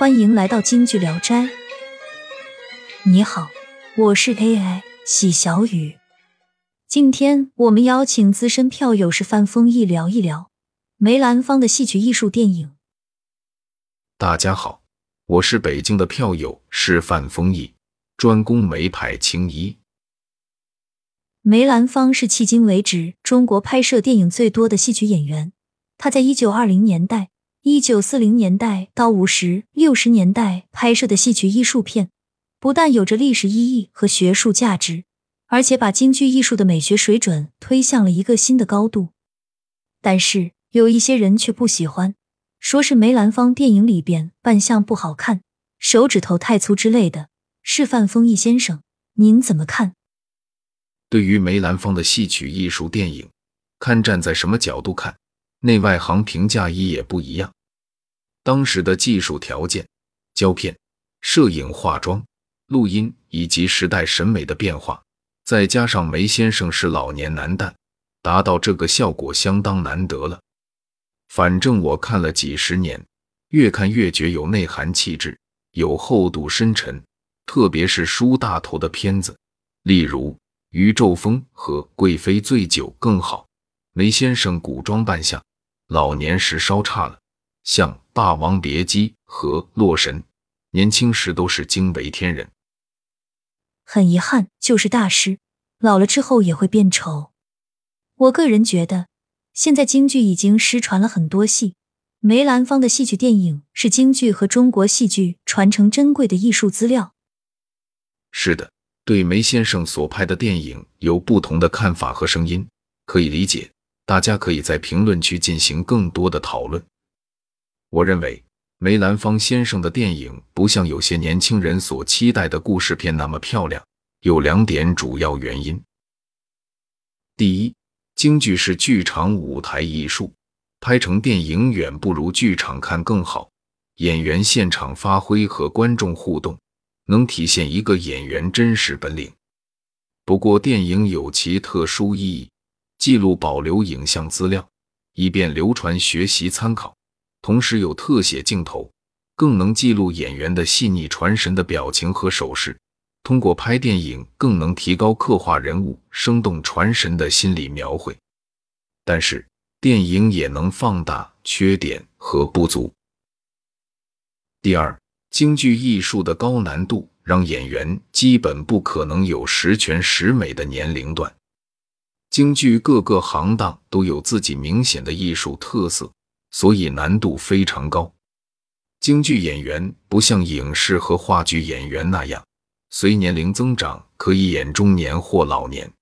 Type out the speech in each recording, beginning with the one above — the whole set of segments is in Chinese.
欢迎来到京剧聊斋。你好，我是 AI 喜小雨。今天我们邀请资深票友是范丰毅聊一聊梅兰芳的戏曲艺术电影。大家好，我是北京的票友是范丰毅，专攻梅派青衣。梅兰芳是迄今为止中国拍摄电影最多的戏曲演员。他在一九二零年代、一九四零年代到五十六十年代拍摄的戏曲艺术片，不但有着历史意义和学术价值，而且把京剧艺术的美学水准推向了一个新的高度。但是有一些人却不喜欢，说是梅兰芳电影里边扮相不好看、手指头太粗之类的。是范丰毅先生，您怎么看？对于梅兰芳的戏曲艺术电影，看站在什么角度看，内外行评价一也不一样。当时的技术条件、胶片、摄影、化妆、录音以及时代审美的变化，再加上梅先生是老年男旦，达到这个效果相当难得了。反正我看了几十年，越看越觉有内涵、气质，有厚度、深沉，特别是梳大头的片子，例如。宇宙风和贵妃醉酒更好。梅先生古装扮相，老年时稍差了。像《霸王别姬》和《洛神》，年轻时都是惊为天人。很遗憾，就是大师老了之后也会变丑。我个人觉得，现在京剧已经失传了很多戏。梅兰芳的戏曲电影是京剧和中国戏剧传承珍贵的艺术资料。是的。对梅先生所拍的电影有不同的看法和声音，可以理解。大家可以在评论区进行更多的讨论。我认为梅兰芳先生的电影不像有些年轻人所期待的故事片那么漂亮，有两点主要原因。第一，京剧是剧场舞台艺术，拍成电影远不如剧场看更好，演员现场发挥和观众互动。能体现一个演员真实本领。不过，电影有其特殊意义，记录保留影像资料，以便流传学习参考。同时，有特写镜头，更能记录演员的细腻传神的表情和手势。通过拍电影，更能提高刻画人物生动传神的心理描绘。但是，电影也能放大缺点和不足。第二。京剧艺术的高难度，让演员基本不可能有十全十美的年龄段。京剧各个行当都有自己明显的艺术特色，所以难度非常高。京剧演员不像影视和话剧演员那样，随年龄增长可以演中年或老年。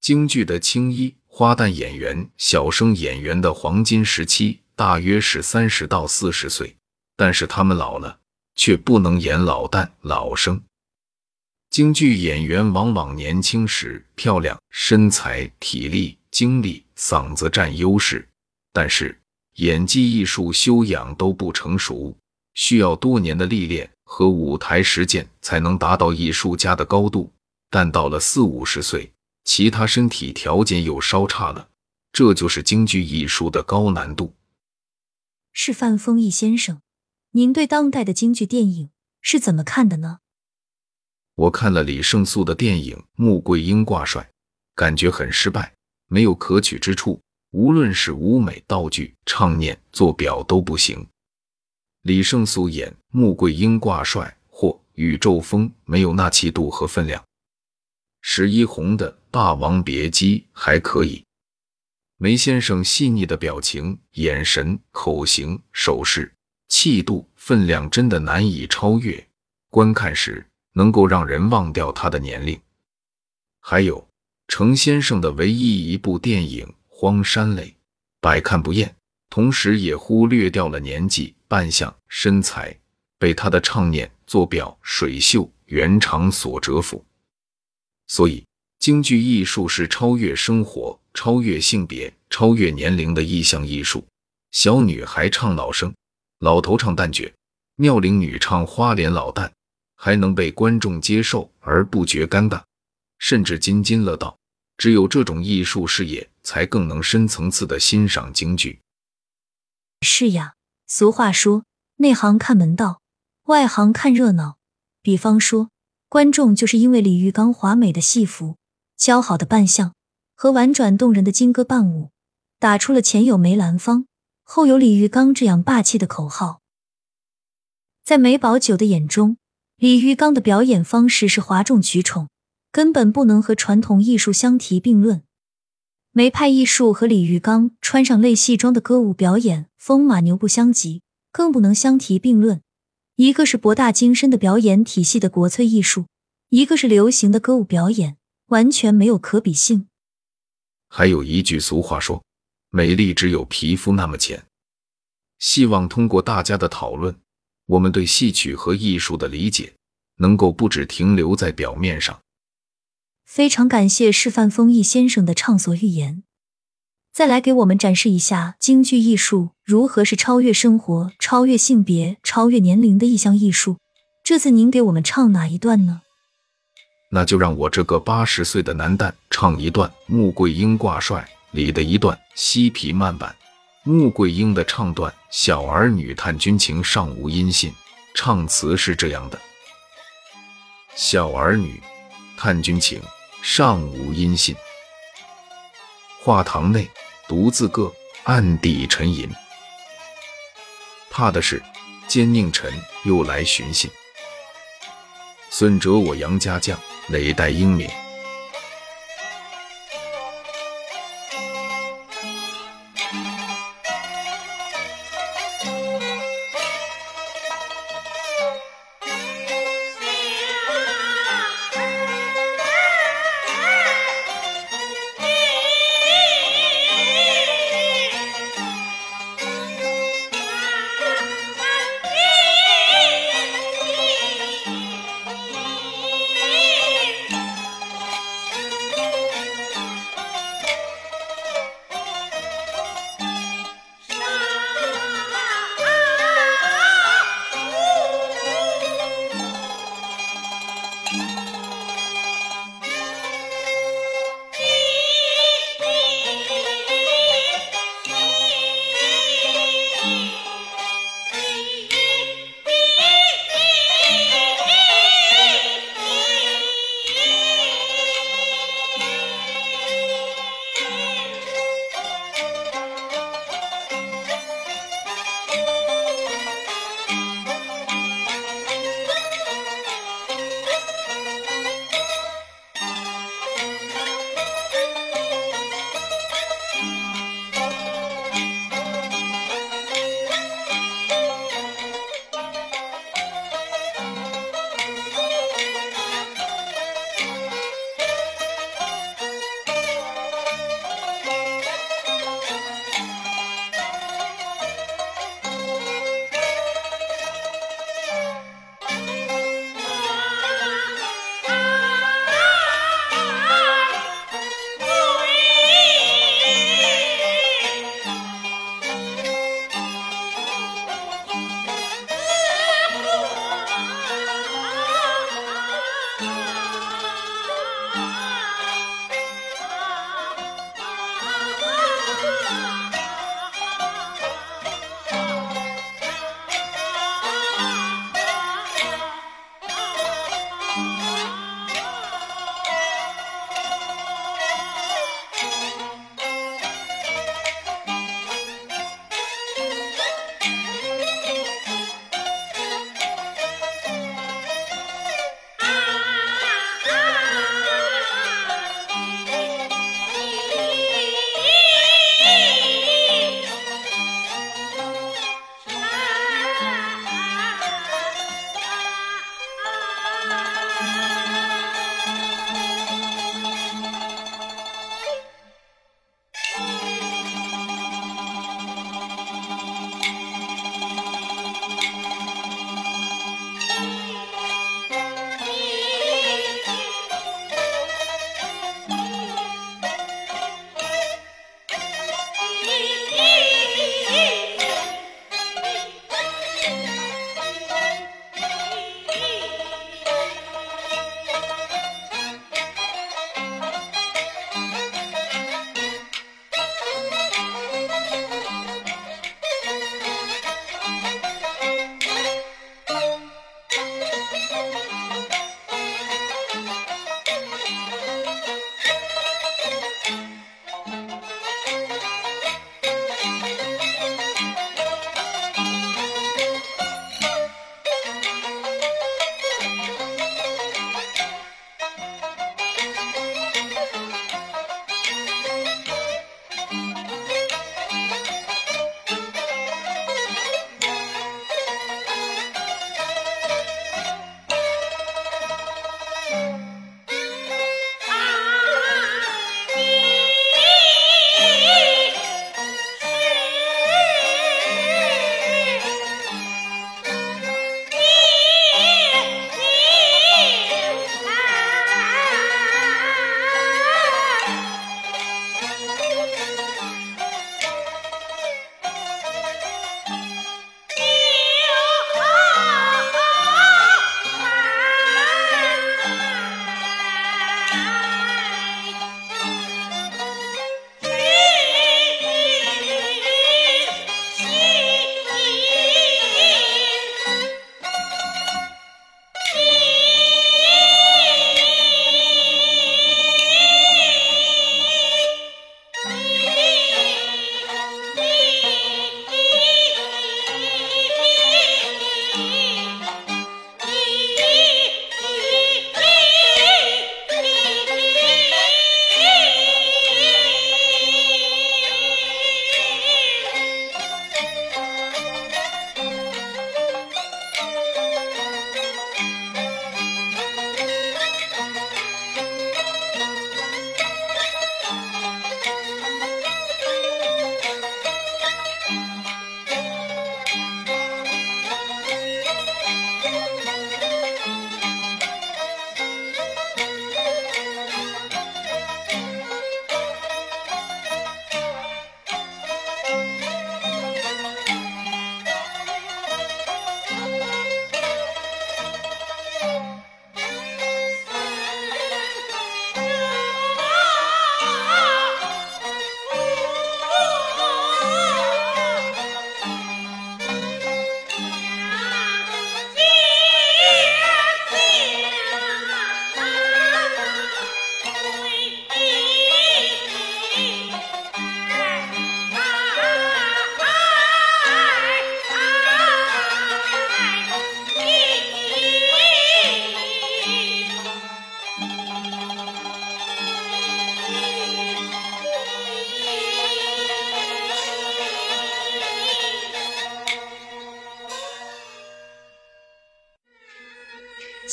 京剧的青衣、花旦演员、小生演员的黄金时期大约是三十到四十岁，但是他们老了。却不能演老旦、老生。京剧演员往往年轻时漂亮，身材、体力、精力、嗓子占优势，但是演技艺术修养都不成熟，需要多年的历练和舞台实践才能达到艺术家的高度。但到了四五十岁，其他身体条件又稍差了，这就是京剧艺术的高难度。是范丰毅先生。您对当代的京剧电影是怎么看的呢？我看了李胜素的电影《穆桂英挂帅》，感觉很失败，没有可取之处，无论是舞美、道具、唱念、做表都不行。李胜素演《穆桂英挂帅》或《宇宙风》没有那气度和分量。十一红的《霸王别姬》还可以。梅先生细腻的表情、眼神、口型、手势。气度分量真的难以超越，观看时能够让人忘掉他的年龄。还有程先生的唯一一部电影《荒山泪》，百看不厌，同时也忽略掉了年纪、扮相、身材，被他的唱念、做表、水袖、圆场所折服。所以，京剧艺术是超越生活、超越性别、超越年龄的意象艺术。小女孩唱老生。老头唱旦角，妙龄女唱花脸老旦，还能被观众接受而不觉尴尬，甚至津津乐道。只有这种艺术视野，才更能深层次的欣赏京剧。是呀，俗话说，内行看门道，外行看热闹。比方说，观众就是因为李玉刚华美的戏服、姣好的扮相和婉转动人的金歌伴舞，打出了前有梅兰芳，后有李玉刚这样霸气的口号。在梅葆玖的眼中，李玉刚的表演方式是哗众取宠，根本不能和传统艺术相提并论。梅派艺术和李玉刚穿上类戏装的歌舞表演风马牛不相及，更不能相提并论。一个是博大精深的表演体系的国粹艺术，一个是流行的歌舞表演，完全没有可比性。还有一句俗话说：“美丽只有皮肤那么浅。”希望通过大家的讨论，我们对戏曲和艺术的理解能够不只停留在表面上。非常感谢示范丰毅先生的畅所欲言，再来给我们展示一下京剧艺术如何是超越生活、超越性别、超越年龄的一项艺术。这次您给我们唱哪一段呢？那就让我这个八十岁的男旦唱一段《穆桂英挂帅》里的一段西皮慢板。穆桂英的唱段：小儿女探军情，尚无音信。唱词是这样的：小儿女探军情。尚无音信，画堂内独自个，暗地沉吟。怕的是奸佞臣又来寻衅，损折我杨家将，累代英名。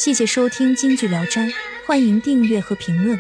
谢谢收听《京剧聊斋》，欢迎订阅和评论。